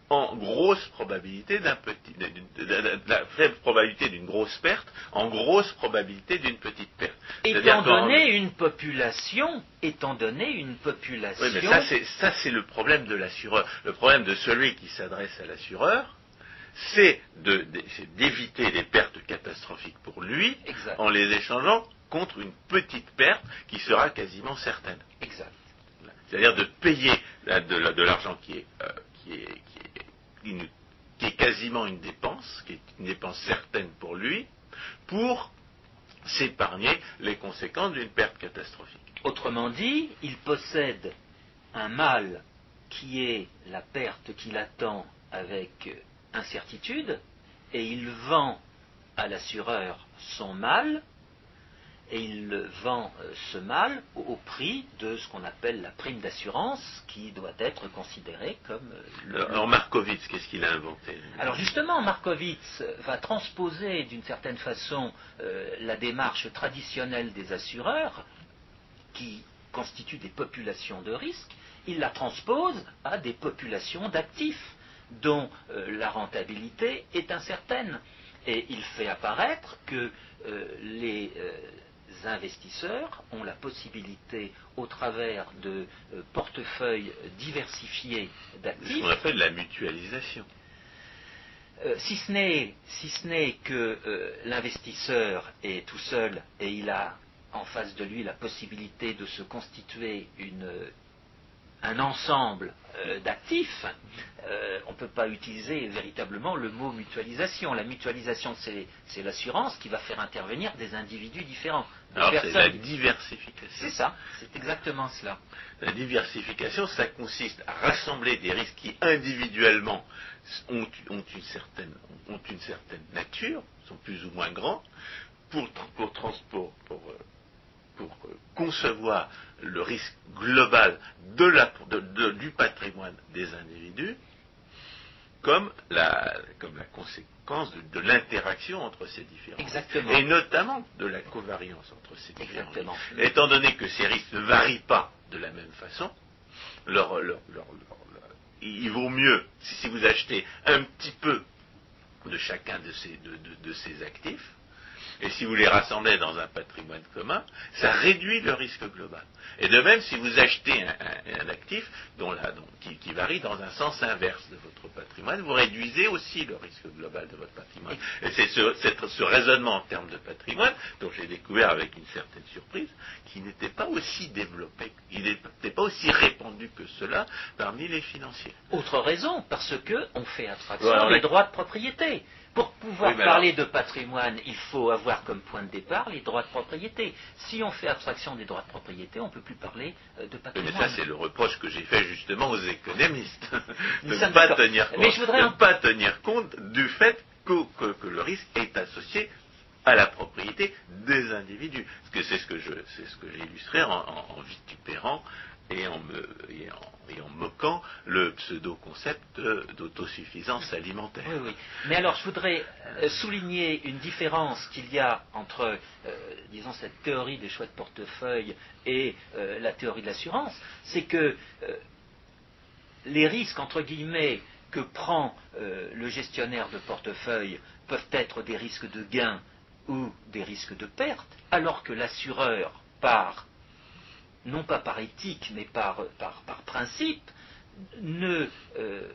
en grosse probabilité d'un petit, la faible probabilité d'une grosse perte en grosse probabilité d'une petite perte. Étant donné une population, étant donné une population. Oui, mais ça c'est le problème de l'assureur. Le problème de celui qui s'adresse à l'assureur, c'est d'éviter des pertes catastrophiques pour lui en les échangeant contre une petite perte qui sera quasiment certaine. Exact. C'est-à-dire de payer de, l'argent qui est, euh, qui, est, qui, est quasiment une dépense, qui est une dépense certaine pour lui, pour s'épargner les conséquences d'une perte catastrophique. Autrement dit, il possède un mal qui est la perte qu'il attend avec incertitude, et il vend à l'assureur son mal et il vend euh, ce mal au, prix de ce qu'on appelle la prime d'assurance, qui doit être considérée comme... Euh, le... Alors Markowitz, qu'est-ce qu'il a inventé? Alors justement, Markowitz va transposer d'une certaine façon euh, la démarche traditionnelle des assureurs, qui constituent des populations de risque, il la transpose à des populations d'actifs, dont la rentabilité est incertaine. Et il fait apparaître que les investisseurs ont la possibilité, au travers de euh, portefeuilles diversifiés d'actifs. Ce qu'on appelle la mutualisation. euh, si ce n'est si que euh, l'investisseur est tout seul et il a en face de lui la possibilité de se constituer une, un ensemble euh, d'actifs, euh, on ne peut pas utiliser véritablement le mot mutualisation. La mutualisation, c'est l'assurance qui va faire intervenir des individus différents. des Alors c'est la di- diversification. C'est ça, c'est exactement cela. La diversification, ça consiste à rassembler des risques qui individuellement ont, ont une, certaine, ont une certaine nature, sont plus ou moins grands, pour, tr- pour, trans- pour, pour, pour, euh, concevoir le risque global de la, de- de- du patrimoine des individus comme la, comme la conséquence de, l'interaction entre ces différents risques. Exactement. Et notamment de la covariance entre ces différents. Étant donné que ces risques ne varient pas de la même façon, leur- leur- leur- leur- leur- il vaut mieux, si si vous achetez un petit peu de chacun de ces, de- de- de ces actifs, et si vous les rassemblez dans un patrimoine commun, ça réduit le risque global. Et de même, si vous achetez un, un- un actif dont la- dont- qui, qui varie dans un sens inverse de votre patrimoine, vous réduisez aussi le risque global de votre patrimoine. Et c'est ce, raisonnement en termes de patrimoine dont j'ai découvert avec une certaine surprise qui n'était pas aussi développé, il n'était pas aussi répandu que cela parmi les financiers. Autre raison, parce que on fait abstraction des droits de propriété. Pour pouvoir Oui, mais parler de patrimoine, il faut avoir comme point de départ les droits de propriété. Si on fait abstraction des droits de propriété, on ne peut plus parler euh, de Mais patrimoine. ça, c'est le reproche que j'ai fait justement aux économistes. (laughs) De ne pas tenir compte, Mais je voudrais de pas tenir compte du fait que, que- que le risque est associé à la propriété des individus. Parce que c'est ce que je, c'est ce que j'ai illustré en, en- en vitupérant et en, moquant le pseudo-concept de- d'autosuffisance alimentaire. Mais alors, je voudrais euh, souligner une différence qu'il y a entre, euh, disons, cette théorie des choix de portefeuille et euh, la théorie de l'assurance. C'est que euh, les risques, entre guillemets, que prend euh, le gestionnaire de portefeuille peuvent être des risques de gain ou des risques de perte, alors que l'assureur, par, non pas par éthique, mais par, par, principe, ne, euh,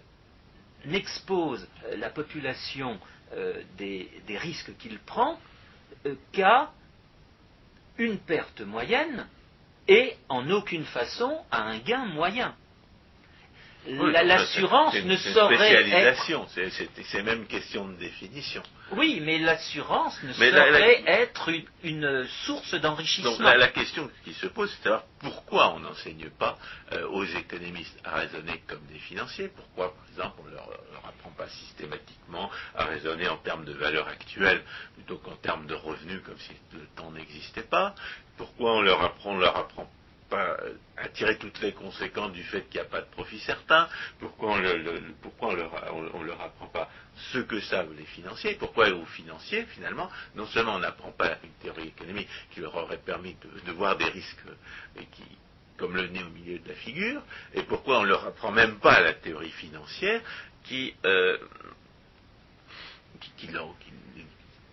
n'expose euh, la population euh, des, risques qu'il prend qu'à une perte moyenne et en aucune façon à un gain moyen. Oui, L'assurance ne saurait être... c'est- même question de définition. Oui, mais l'assurance ne Mais la- la- saurait être une, une source d'enrichissement. Donc la, la question qui se pose, c'est savoir pourquoi on n'enseigne pas euh, aux économistes à raisonner comme des financiers. Pourquoi, par exemple, on ne leur, leur apprend pas systématiquement à raisonner en termes de valeur actuelle plutôt qu'en termes de revenus, comme si le temps n'existait pas. Pourquoi on leur apprend, on leur apprend pas euh, à tirer toutes les conséquences du fait qu'il n'y a pas de profit certain. Pourquoi on, le- leur, on- leur apprend pas ce que savent les financiers? Pourquoi aux financiers, finalement, non seulement on n'apprend pas une théorie économique qui leur aurait permis de, voir des risques euh, comme le nez au milieu de la figure, et pourquoi on leur apprend même pas la théorie financière qui, euh,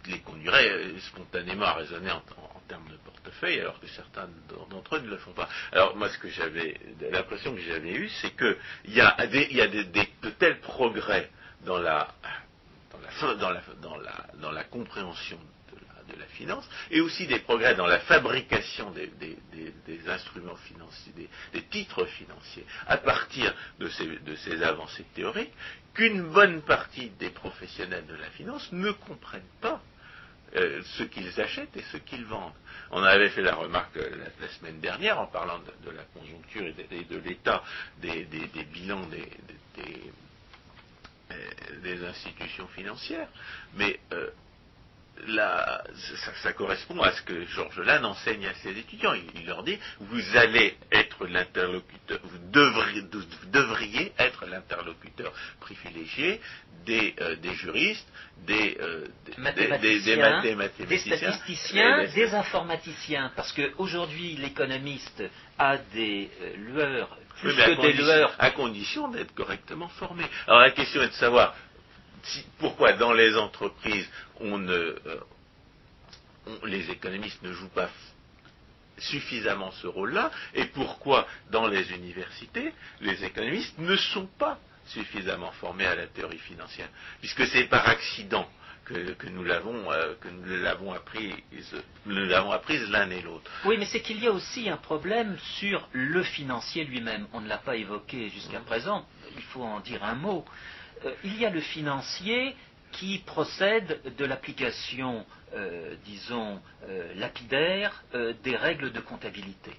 les conduirait euh, spontanément à raisonner en- en termes de portefeuille, alors que certains d'entre eux ne le font pas. Alors moi, ce que j'avais, l'impression que j'avais eue, c'est que il y a, y a de tels progrès dans la, compréhension de la, finance, et aussi des progrès dans la fabrication des, instruments financiers, des, titres financiers, à partir de ces avancées théoriques, qu'une bonne partie des professionnels de la finance ne comprennent pas euh, ce qu'ils achètent et ce qu'ils vendent. On avait fait la remarque euh, la, semaine dernière en parlant de, la conjoncture et de, l'état des, bilans des, des- euh, des institutions financières, mais là, ça, ça correspond à ce que Georges Lannes enseigne à ses étudiants. Il, il leur dit, vous allez être l'interlocuteur, vous devriez, vous devriez être l'interlocuteur privilégié des, euh, des juristes, des, euh, des- des- des- des mathématiciens, statisticiens, des- informaticiens, parce qu'aujourd'hui l'économiste a des euh, lueurs, plus Oui, mais à que des lueurs. à condition d'être correctement formé. Alors la question est de savoir si- pourquoi dans les entreprises on ne, euh, on- les économistes ne jouent pas suffisamment ce rôle-là et pourquoi dans les universités les économistes ne sont pas suffisamment formés à la théorie financière, puisque c'est par accident que, nous l'avons euh, que nous l'avons appris nous l'avons apprise l'un et l'autre. Oui, mais c'est qu'il y a aussi un problème sur le financier lui-même. On ne l'a pas évoqué jusqu'à présent. Il faut en dire un mot. Euh, il y a le financier qui procède de l'application, euh, disons, lapidaire des règles de comptabilité,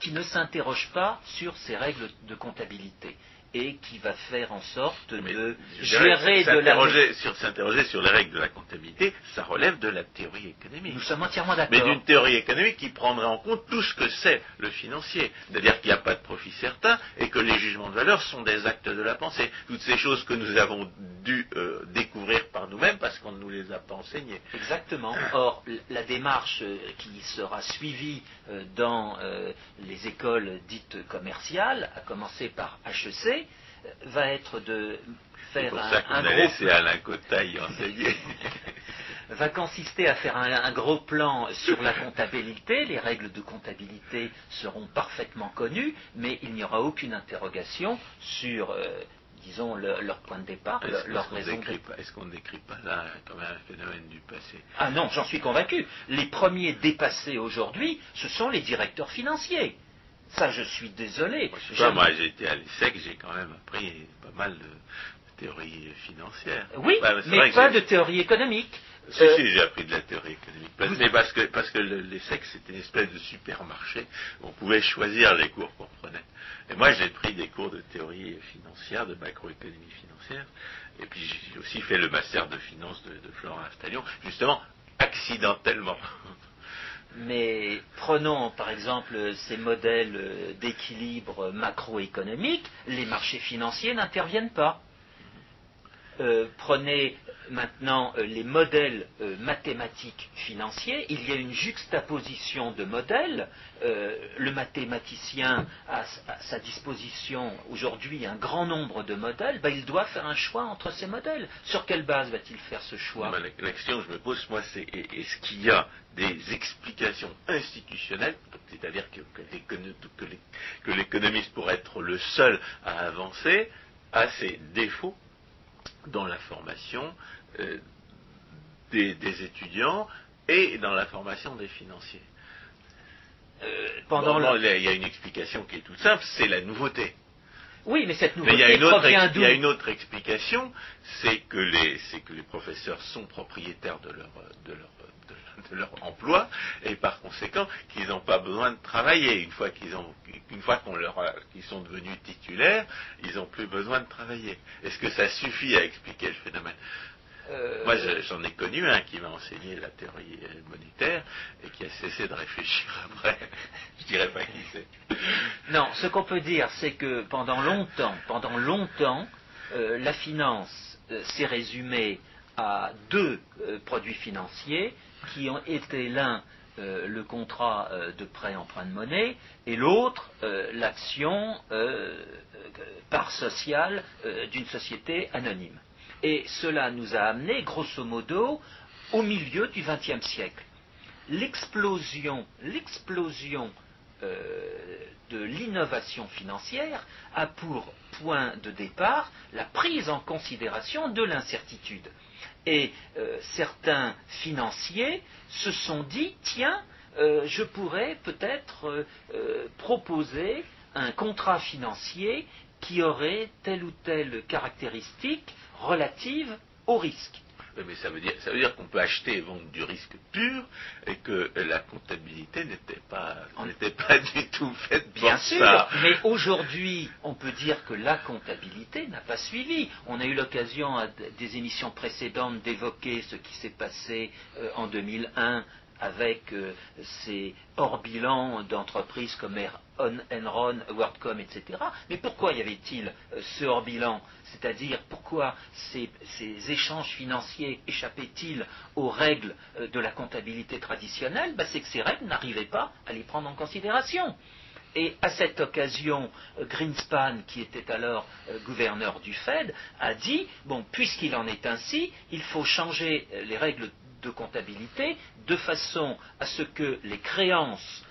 qui ne s'interroge pas sur ces règles de comptabilité et qui va faire en sorte de gérer de la... Sur, s'interroger sur les règles de la comptabilité, ça relève de la théorie économique. Nous sommes entièrement d'accord. Mais d'une théorie économique qui prendrait en compte tout ce que c'est le financier. C'est-à-dire qu'il n'y a pas de profit certain et que les jugements de valeur sont des actes de la pensée. Toutes ces choses que nous avons dû euh, découvrir par nous-mêmes parce qu'on ne nous les a pas enseignées. Exactement. Or, la démarche euh, qui sera suivie euh, dans les écoles dites commerciales, à commencer par HEC, va être de faire un, ça un gros laissé Alain Cotaille enseigner. (laughs) va consister à faire un, gros plan sur la comptabilité. Les règles de comptabilité seront parfaitement connues, mais il n'y aura aucune interrogation sur, euh, disons, leur point de départ, leur raison. Est-ce qu'on ne décrit pas là comme un phénomène du passé? Ah non, j'en suis convaincu. Les premiers dépassés aujourd'hui, ce sont les directeurs financiers. Ça, je suis désolé. moi, j'ai été à l'ESSEC, j'ai quand même appris pas mal de théorie financière. Oui, bah, mais pas de théorie économique. Si, euh, si, j'ai appris de la théorie économique. mais parce que, parce que l'ESSEC, c'était une espèce de supermarché. On pouvait choisir les cours qu'on prenait. Et moi, j'ai pris des cours de théorie financière, de macroéconomie financière. Et puis, j'ai aussi fait le master de finance de, de Florent Astalion, justement, accidentellement. (laughs) Mais prenons par exemple ces modèles d'équilibre macroéconomique, les marchés financiers n'interviennent pas. Euh, prenez maintenant euh, les modèles euh, mathématiques financiers, il y a une juxtaposition de modèles. le mathématicien a à sa disposition aujourd'hui un grand nombre de modèles, ben, il doit faire un choix entre ces modèles. Sur quelle base va-t-il faire ce choix? La question que je me pose, moi, c'est est-ce qu'il y a des explications institutionnelles, c'est-à-dire que, que l'économiste pourrait être le seul à avancer, à ces défauts? Dans la formation euh, des, étudiants et dans la formation des financiers. Euh, pendant il y a une explication qui est toute simple, c'est la nouveauté. Oui, mais cette nouveauté il y a une autre, il y a une autre explication, c'est que les, que les professeurs sont propriétaires de leur, de leur de leur emploi et par conséquent qu'ils n'ont pas besoin de travailler. Une fois qu'ils ont, une fois qu'on leur qu'ils sont devenus titulaires, ils n'ont plus besoin de travailler. Est-ce que ça suffit à expliquer le phénomène? Euh, Moi, j'en ai connu un qui m'a enseigné la théorie monétaire et qui a cessé de réfléchir (laughs) après. Je dirais pas qui c'est. Non, ce qu'on peut dire, c'est que pendant longtemps, pendant longtemps, euh, la finance euh, s'est résumée à deux produits financiers qui ont été l'un euh, le contrat euh, de prêt emprunt de monnaie et l'autre euh, l'action part sociale d'une société anonyme. Et cela nous a amené, grosso modo, au milieu du XXe siècle. L'explosion, l'explosion de l'innovation financière a pour point de départ la prise en considération de l'incertitude. Et euh, certains financiers se sont dit, tiens, euh, je pourrais peut-être euh, proposer un contrat financier qui aurait telle ou telle caractéristique relative au risque mais ça veut dire, ça veut dire qu'on peut acheter et vendre du risque pur et que la comptabilité n'était pas, n'était pas du tout faite Bien pour sûr, ça. mais aujourd'hui, on peut dire que la comptabilité n'a pas suivi. On a eu l'occasion à des émissions précédentes d'évoquer ce qui s'est passé euh, en 2001 avec euh, ces hors bilans d'entreprises comme Enron, WorldCom, etc. Mais pourquoi y avait-il euh, ce hors bilan C'est-à-dire pourquoi ces, échanges financiers échappaient-ils aux règles euh, de la comptabilité traditionnelle? Ben, C'est que ces règles n'arrivaient pas à les prendre en considération. Et à cette occasion, Greenspan, qui était alors gouverneur du Fed, a dit, bon, puisqu'il en est ainsi, il faut changer les règles de comptabilité de façon à ce que les créances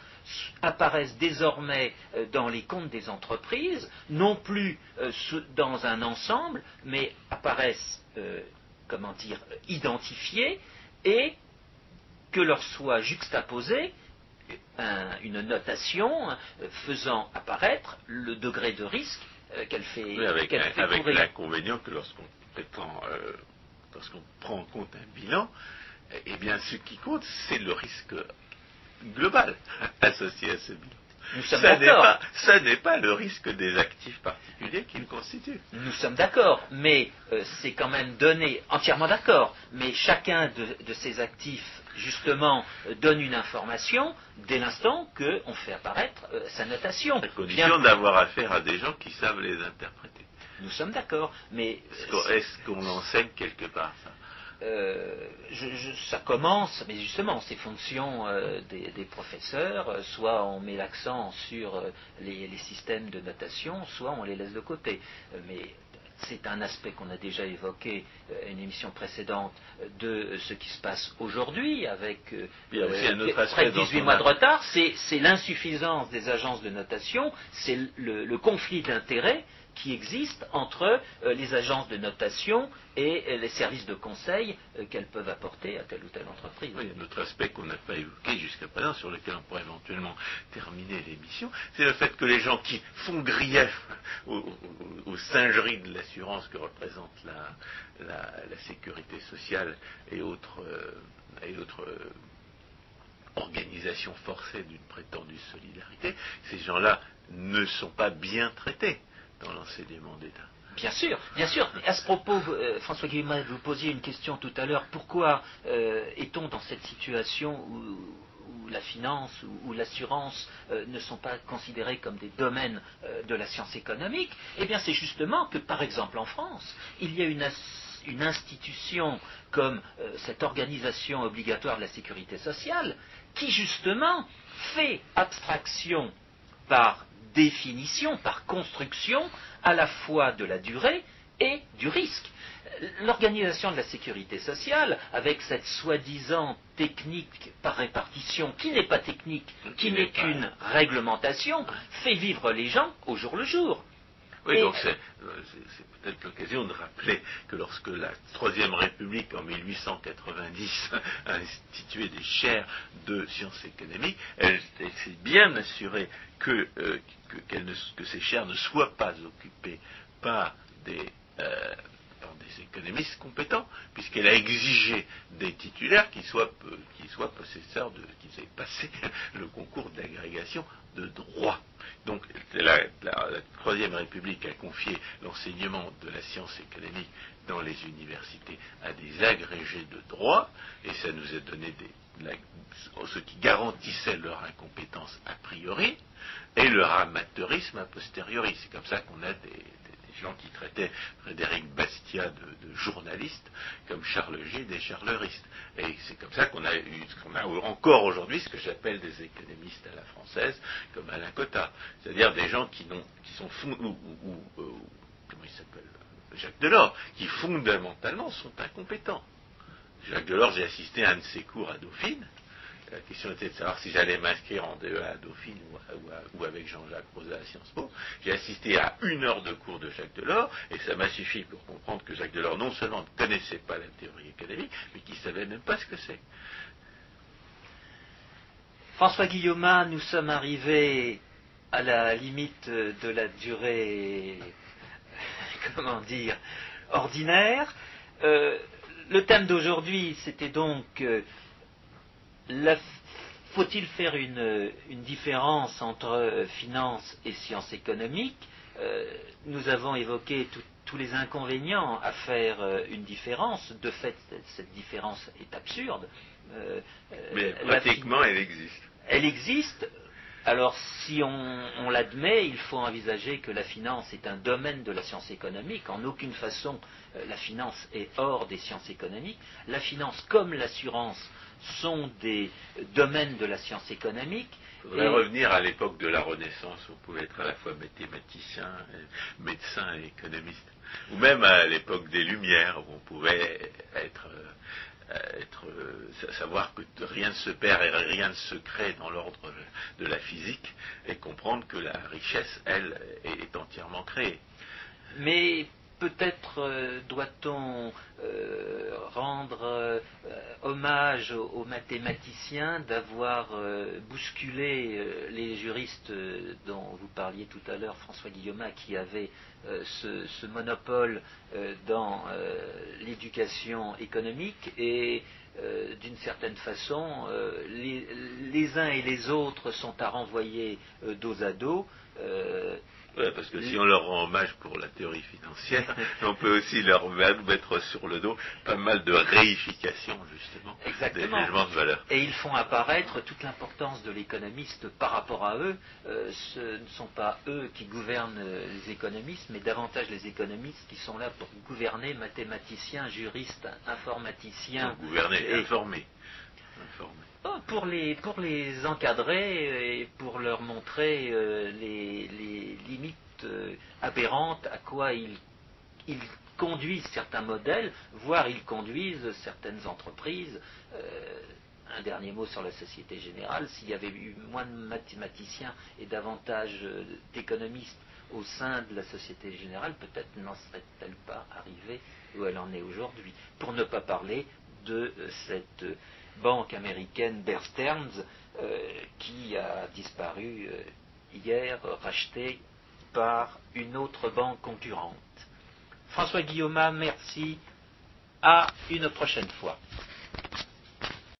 apparaissent désormais euh, dans les comptes des entreprises, non plus euh, dans un ensemble, mais apparaissent, comment dire, identifiées et que leur soit juxtaposée une notation faisant apparaître le degré de risque qu'elle fait, avec, avec l'inconvénient que lorsqu'on prétend lorsqu'on prend en compte un bilan, eh bien, ce qui compte, c'est le risque global associé à ce bilan. Nous sommes d'accord. Ça n'est pas le risque des actifs particuliers qui le constituent. Nous sommes d'accord, mais euh, c'est quand même donné, entièrement d'accord, mais chacun de, ces actifs, justement, euh, donne une information dès l'instant qu'on fait apparaître euh, sa notation. À condition d'avoir affaire à des gens qui savent les interpréter. Nous sommes d'accord, mais... Est-ce qu'on l'enseigne quelque part, ça? Euh, ça commence, mais justement, c'est fonction euh, des, professeurs. Euh, soit on met l'accent sur les, systèmes de notation, soit on les laisse de côté. mais c'est un aspect qu'on a déjà évoqué à une émission précédente de ce qui se passe aujourd'hui avec près de 18 mois de retard. C'est l'insuffisance des agences de notation, c'est le conflit d'intérêts qui existe entre euh, les agences de notation et euh, les services de conseil euh, qu'elles peuvent apporter à telle ou telle entreprise. Oui, un autre aspect qu'on n'a pas évoqué jusqu'à présent, sur lequel on pourrait éventuellement terminer l'émission, c'est le fait que les gens qui font grief aux, singeries de l'assurance que représente la, sécurité sociale et autres, et autres organisations forcées d'une prétendue solidarité, ces gens-là ne sont pas bien traités Bien sûr, bien sûr. À ce propos, euh, François Guillemin, vous posiez une question tout à l'heure. Pourquoi euh, est-on dans cette situation où, la finance ou, l'assurance euh, ne sont pas considérés comme des domaines de la science économique? Eh bien, c'est justement que, par exemple, en France, il y a une institution comme cette organisation obligatoire de la sécurité sociale qui, justement, fait abstraction par définition, par construction, à la fois de la durée et du risque. L'organisation de la sécurité sociale, avec cette soi-disant technique par répartition, qui n'est pas technique, qui n'est qu'une réglementation, fait vivre les gens au jour le jour. Oui, donc euh, c'est peut-être l'occasion de rappeler que lorsque la Troisième République, en 1890, (laughs) a institué des chaires de sciences économiques, elle, s'est bien assurée que, euh, que, ces chaires ne soient pas occupées par des, euh, des économistes compétents, puisqu'elle a exigé des titulaires qui soient, qui soient possesseurs de, qui aient passé (laughs) le concours d'agrégation de droit. Donc la, Troisième République a confié l'enseignement de la science économique dans les universités à des agrégés de droit, et ça nous a donné ce qui garantissait leur incompétence a priori, et leur amateurisme a posteriori. C'est comme ça qu'on a des, gens qui traitaient Frédéric Bastia de, journaliste, comme Charles G des charleuristes. Et c'est comme ça qu'on a eu, qu'on a encore aujourd'hui ce que j'appelle des économistes à la française, comme Alain Cotta. C'est-à-dire des gens qui, qui sont ou, comment il s'appelle Jacques Delors, qui fondamentalement sont incompétents. Jacques Delors, j'ai assisté à un de ses cours à Dauphine, la question était de savoir si j'allais m'inscrire en DEA à Dauphine ou, avec Jean-Jacques Rosa à Sciences Po. J'ai assisté à une heure de cours de Jacques Delors, et ça m'a suffi pour comprendre que Jacques Delors non seulement ne connaissait pas la théorie académique, mais qu'il ne savait même pas ce que c'est. François Guillaume, nous sommes arrivés à la limite de la durée, (laughs) comment dire, ordinaire. Euh, le thème d'aujourd'hui, c'était donc euh, faut-il faire une, différence entre euh, finance et sciences économiques? Euh, Nous avons évoqué tous les inconvénients à faire euh, une différence. De fait, cette différence est absurde. Mais pratiquement, elle existe. Elle existe. Alors, si on, l'admet, il faut envisager que la finance est un domaine de la science économique. En aucune façon, la finance est hors des sciences économiques. La finance, comme l'assurance, sont des domaines de la science économique. Il faudrait revenir à l'époque de la Renaissance, où on pouvait être à la fois mathématicien, médecin et économiste. Ou même à l'époque des Lumières, où on pouvait être être, savoir que rien ne se perd et rien ne se crée dans l'ordre de la physique et comprendre que la richesse, elle, est entièrement créée. Mais peut-être euh, doit-on euh, rendre euh, hommage aux, mathématiciens d'avoir bousculé les juristes dont vous parliez tout à l'heure, François Guillaume, qui avait ce, monopole dans l'éducation économique et d'une certaine façon, les, uns et les autres sont à renvoyer dos à dos. Ouais, parce que si on leur rend hommage pour la théorie financière, (laughs) on peut aussi leur mettre sur le dos pas mal de réification, justement, Exactement. des jugements de valeur. Et ils font apparaître toute l'importance de l'économiste par rapport à eux. Euh, ce ne sont pas eux qui gouvernent les économistes, mais davantage les économistes qui sont là pour gouverner, mathématiciens, juristes, informaticiens. Pour gouverner et informer. Pour les, pour les encadrer et pour leur montrer euh, les, limites euh, aberrantes à quoi ils, ils, conduisent certains modèles, voire ils conduisent certaines entreprises. Euh, un dernier mot sur la Société Générale. S'il y avait eu moins de mathématiciens et davantage d'économistes au sein de la Société Générale, peut-être n'en serait-elle pas arrivée où elle en est aujourd'hui. Pour ne pas parler de cette banque américaine Bear Stearns euh, qui a disparu euh, hier, rachetée par une autre banque concurrente. François Guillaume, merci. À une prochaine fois.